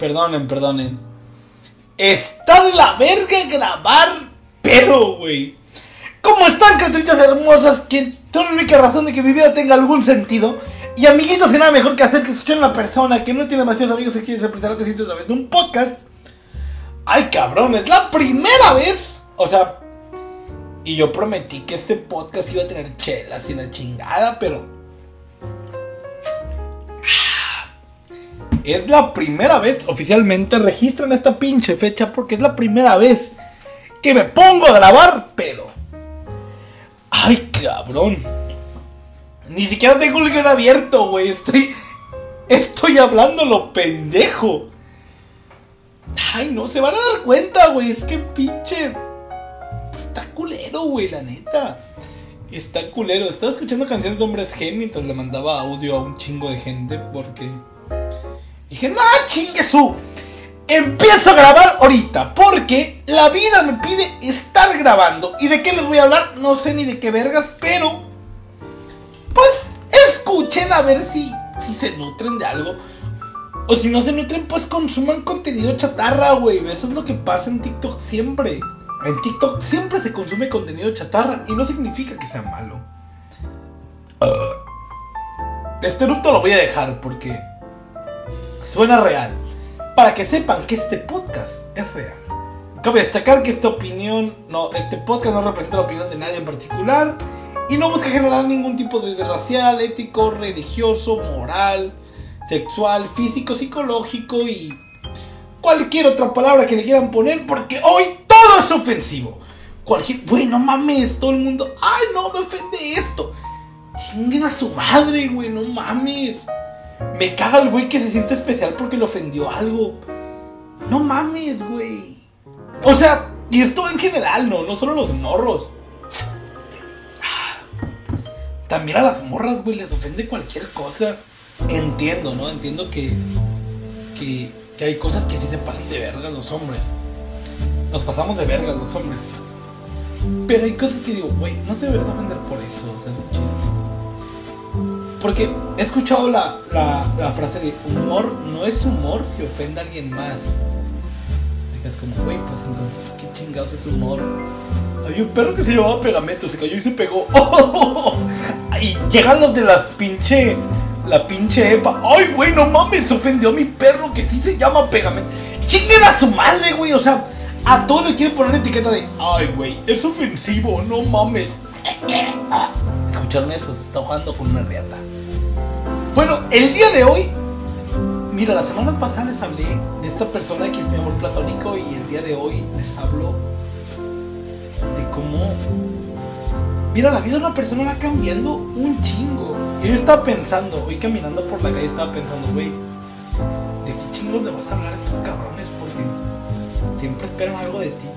Perdonen, perdonen. Está de la verga grabar pero, güey. ¿Cómo están, criaturitas hermosas? Que son la única razón de que mi vida tenga algún sentido. Y amiguitos, que nada mejor que hacer que escuchen a una persona que no tiene demasiados amigos y quiere interpretar lo que siente a través de un podcast. Ay, cabrón, es la primera vez. O sea, y yo prometí que este podcast iba a tener chelas y la chingada, pero. Es la primera vez, oficialmente registran esta pinche fecha porque es la primera vez que me pongo a grabar pero Ay, cabrón. Ni siquiera tengo el guion abierto, güey. Estoy. Estoy hablando lo pendejo. Ay, no, se van a dar cuenta, güey. Es que pinche. Está culero, güey, la neta. Está culero. Estaba escuchando canciones de hombres G mientras le mandaba audio a un chingo de gente porque. Dije, no, chingue su. Empiezo a grabar ahorita porque la vida me pide estar grabando. ¿Y de qué les voy a hablar? No sé ni de qué vergas, pero pues escuchen a ver si, si se nutren de algo. O si no se nutren, pues consuman contenido chatarra, güey. Eso es lo que pasa en TikTok siempre. En TikTok siempre se consume contenido chatarra y no significa que sea malo. Este eructo lo voy a dejar porque suena real para que sepan que este podcast es real. Cabe destacar que esta opinión, no, este podcast no representa la opinión de nadie en particular y no busca generar ningún tipo de racial, ético, religioso, moral, sexual, físico, psicológico y cualquier otra palabra que le quieran poner porque hoy todo es ofensivo. Cualquier, güey, no mames, todo el mundo, ay, no, me ofende esto. Chinguen a su madre, güey, no mames. Me caga el güey que se siente especial porque le ofendió algo. No mames, güey. O sea, y esto en general, ¿no? No solo los morros. También a las morras, güey, les ofende cualquier cosa. Entiendo, ¿no? Entiendo que, que, que hay cosas que sí se pasan de vergas los hombres. Nos pasamos de vergas los hombres. Pero hay cosas que digo, güey, no te deberías ofender por eso. O sea, es un chiste. Porque he escuchado la, la, frase de humor no es humor si ofende a alguien más. Es como, güey, pues entonces, ¿qué chingados es humor? Había un perro que se llamaba Pegamento, se cayó y se pegó. Y llegan los de las pinche. La pinche EPA. Ay, güey, no mames, ofendió a mi perro que sí se llama Pegamento. Chinguen a su madre, güey. O sea, a todos le quieren poner etiqueta de. Ay, güey, es ofensivo, no mames. ¿Escucharon eso? Se está jugando con una reata. Bueno, el día de hoy, mira, la semana pasada les hablé de esta persona que es mi amor platónico y el día de hoy les hablo de cómo, mira, la vida de una persona va cambiando un chingo. Y yo estaba pensando, hoy caminando por la calle estaba pensando, güey, ¿de qué chingos le vas a hablar a estos cabrones? Porque siempre esperan algo de ti.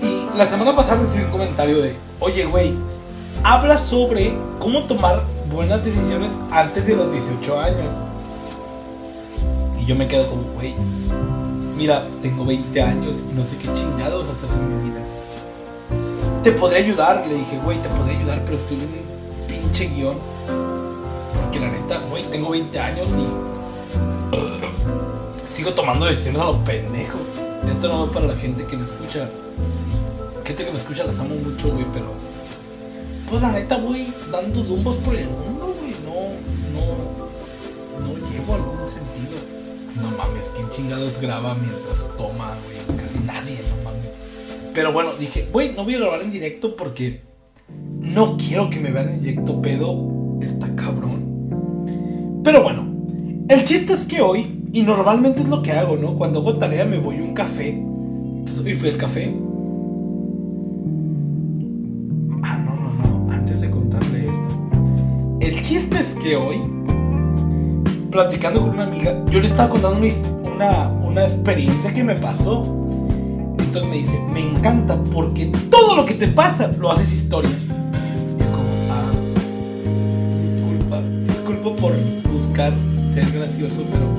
Y la semana pasada recibí un comentario de, oye, güey, habla sobre cómo tomar buenas decisiones antes de los 18 años. Y yo me quedo como, güey, mira, tengo 20 años y no sé qué chingados hacer en mi vida. Te podré ayudar, le dije, güey, te podré ayudar, pero escribí un pinche guion. Porque la neta, güey, tengo 20 años y sigo tomando decisiones a los pendejos. Esto no es para la gente que me escucha. Gente que me escucha las amo mucho, güey, pero pues la neta voy dando dumbos por el mundo, güey. No, no, no llevo algún sentido. No mames, ¿quién chingados graba mientras toma, güey? Casi nadie, no mames. Pero bueno, dije, güey, no voy a grabar en directo porque no quiero que me vean en directo, pedo. Está cabrón. Pero bueno, el chiste es que hoy, y normalmente es lo que hago, ¿no? Cuando hago tarea me voy a un café. Entonces hoy fui al café que hoy, platicando con una amiga, yo le estaba contando una, una experiencia que me pasó. Entonces me dice, me encanta porque todo lo que te pasa lo haces historia. Y yo como, ah, disculpa, disculpa por buscar ser gracioso, pero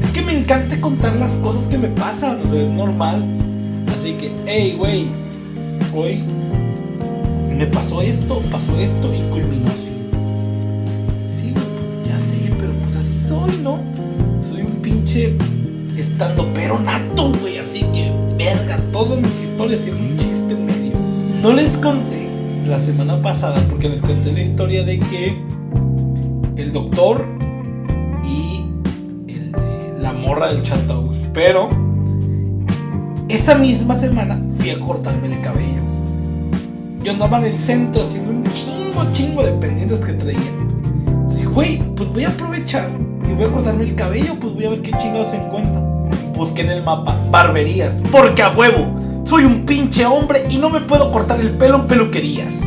es que me encanta contar las cosas que me pasan, o sea, es normal. Así que, hey, güey, hoy pasada, porque les conté la historia de que el doctor y la morra del Chantaus. Pero esa misma semana fui a cortarme el cabello. Yo andaba en el centro haciendo un chingo, chingo de pendientes que traía. Dije, güey, pues voy a aprovechar y voy a cortarme el cabello, pues voy a ver qué chingados encuentro. Busqué en el mapa barberías, porque a huevo, soy un pinche hombre y no me puedo cortar el pelo en peluquerías.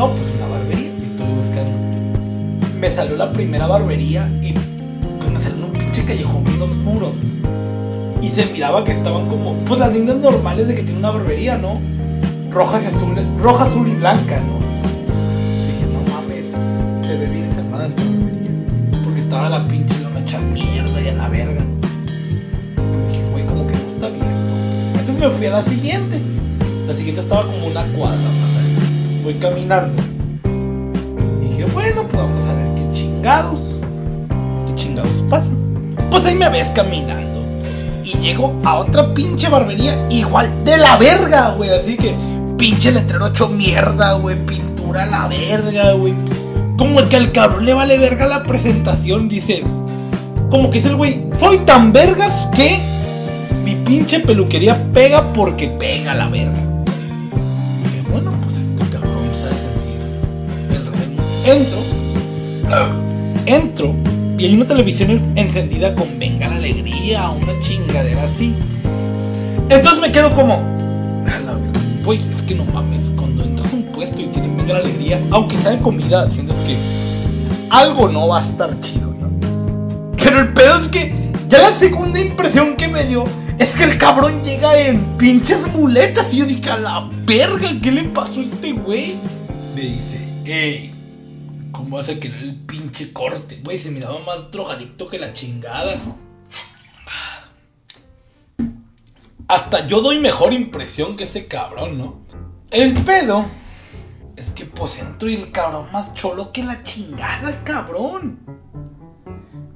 Y no, pues una barbería, y estoy buscando. Me salió la primera barbería y me salió en un pinche callejón bien oscuro. Y se miraba que estaban como, pues las líneas normales de que tiene una barbería, ¿no? Rojas y azules, roja, azul y blanca, ¿no? Entonces dije, no mames, se ve bien cerrada esta barbería. Porque estaba la pinche lona hecha mierda y a la verga. Pues dije, güey, como que no está abierto. Entonces me fui a la siguiente. La siguiente estaba como una cuadra más voy caminando. Dije, bueno, pues vamos a ver qué chingados. ¿Qué chingados pasa? Pues ahí me ves caminando. Y llego a otra pinche barbería igual de la verga, güey. Así que pinche letrero hecho mierda, güey. Pintura la verga, güey. Como que al cabrón le vale verga la presentación. Dice, como que es el güey, soy tan vergas que mi pinche peluquería pega porque pega la verga. Entro, entro y hay una televisión encendida con Venga la Alegría, una chingadera así. Entonces me quedo como, güey, es que no mames, cuando entras a un puesto y tienen Venga la Alegría, aunque sea de comida, sientes que algo no va a estar chido, ¿no? Pero el pedo es que ya la segunda impresión que me dio es que el cabrón llega en pinches muletas y yo dije, a la verga, ¿qué le pasó a este güey? Me dice, hey, ¿cómo vas a querer el pinche corte? Güey, se miraba más drogadicto que la chingada. Hasta yo doy mejor impresión que ese cabrón, ¿no? El pedo es que pues entro y el cabrón más cholo que la chingada, cabrón.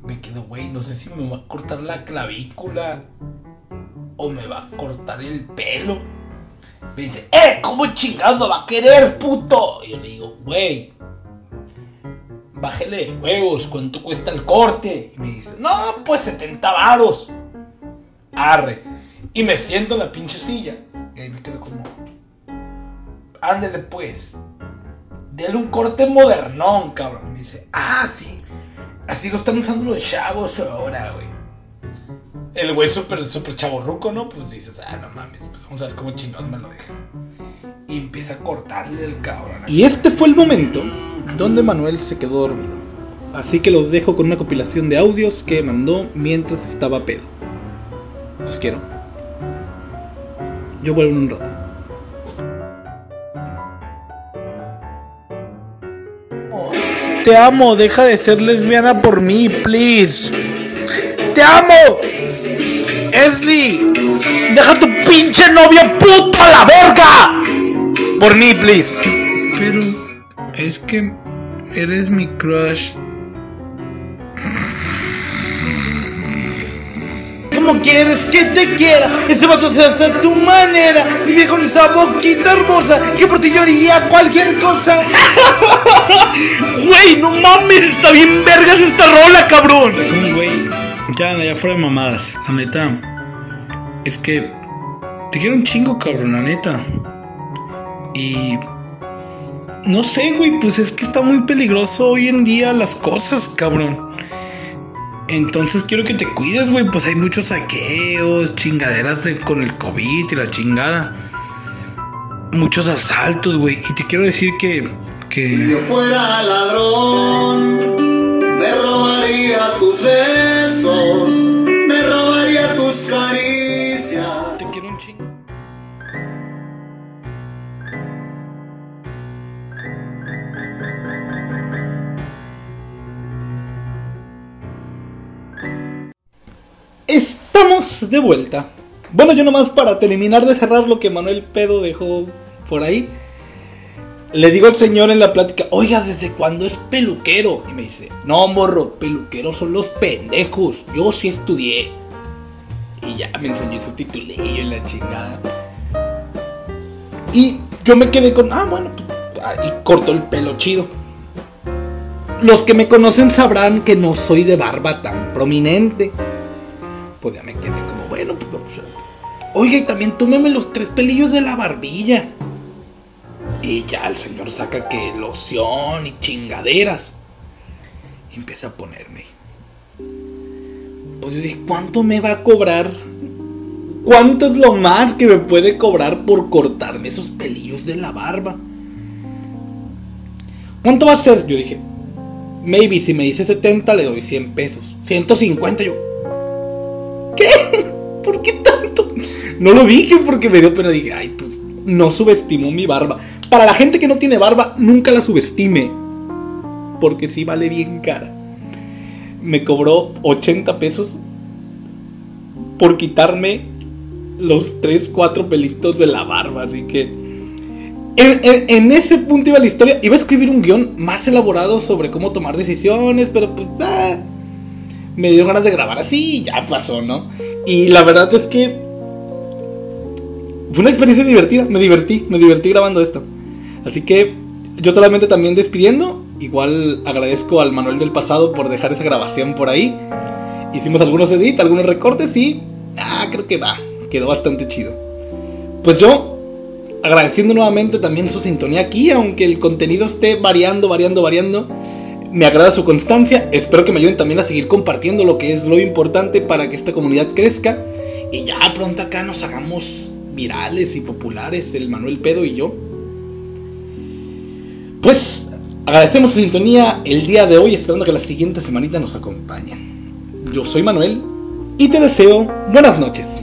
Me quedo, güey, no sé si me va a cortar la clavícula o me va a cortar el pelo. Me dice, ¡eh! ¿Cómo chingado va a querer, puto? Y yo le digo, güey, bájele de huevos, ¿cuánto cuesta el corte? Y me dice, no, pues 70 varos. Arre. Y me siento en la pinche silla. Y ahí me quedo como, ándele pues. Dele un corte modernón, cabrón. Me dice, ah, sí. Así lo están usando los chavos ahora, güey. El güey súper, súper chaborruco, ¿no? Pues dices, ah, no mames, pues vamos a ver cómo chingados me lo deja. Y empieza a cortarle el cabrón. Y este fue el momento donde Manuel se quedó dormido. Así que los dejo con una compilación de audios que mandó mientras estaba pedo. Los quiero. Yo vuelvo en un rato. Te amo, deja de ser lesbiana por mí, please. Te amo. Esli, deja tu pinche novia puto a la verga. Por mí, please. Pero es que eres mi crush. Como quieres que te quiera, ese vato se hace a tu manera. Y viene con esa boquita hermosa que por ti yo haría cualquier cosa. Güey, no mames, está bien vergas esta rola, cabrón. Güey. Ya, ya fuera de mamadas. La neta. Es que. Te quiero un chingo, cabrón, la neta. Y. No sé, güey, pues es que está muy peligroso hoy en día las cosas, cabrón. Entonces quiero que te cuides, güey. Pues hay muchos saqueos, chingaderas de- con el COVID y la chingada. Muchos asaltos, güey. Y te quiero decir que. que Si yo fuera ladrón, me robaría tus besos, me robaría tus caricias. te quiero un chingo. Estamos de vuelta. Bueno, yo nomás para terminar de cerrar lo que Manuel Pedo dejó por ahí. Le digo al señor en la plática, oiga, ¿desde cuándo es peluquero? Y me dice, no, morro, peluqueros son los pendejos. Yo sí estudié. Y ya me enseñó su titulillo en la chingada. Y yo me quedé con, ah, bueno, pues, ah, y corto el pelo chido. Los que me conocen sabrán que no soy de barba tan prominente. Pues ya me quedé bueno, pues, pues oiga, y también tómeme los tres pelillos de la barbilla. Y ya el señor saca que loción y chingaderas. Y empieza a ponerme. Pues yo dije, ¿cuánto me va a cobrar? ¿Cuánto es lo más que me puede cobrar por cortarme esos pelillos de la barba? ¿Cuánto va a ser? Yo dije, maybe si me dice 70 le doy 100 pesos. 150 yo. ¿Qué? ¿Por qué tanto? No lo dije porque me dio pena. Dije, ay, pues no subestimó mi barba. Para la gente que no tiene barba, nunca la subestime. Porque sí vale bien cara. Me cobró 80 pesos por quitarme los 3, 4 pelitos de la barba. Así que en, ese punto iba la historia. Iba a escribir un guion más elaborado sobre cómo tomar decisiones, pero pues ah, me dio ganas de grabar así y ya pasó, ¿no? Y la verdad es que fue una experiencia divertida. Me divertí, me divertí grabando esto. Así que yo solamente también despidiendo. Igual agradezco al Manuel del pasado por dejar esa grabación por ahí. Hicimos algunos edits, algunos recortes y ah, creo que va quedó bastante chido. Pues yo, agradeciendo nuevamente también su sintonía aquí, aunque el contenido esté variando, variando, variando, me agrada su constancia, espero que me ayuden también a seguir compartiendo lo que es lo importante para que esta comunidad crezca y ya pronto acá nos hagamos virales y populares, el Manuel Pedo y yo. Pues agradecemos su sintonía el día de hoy, esperando que la siguiente semanita nos acompañen. Yo soy Manuel y te deseo buenas noches.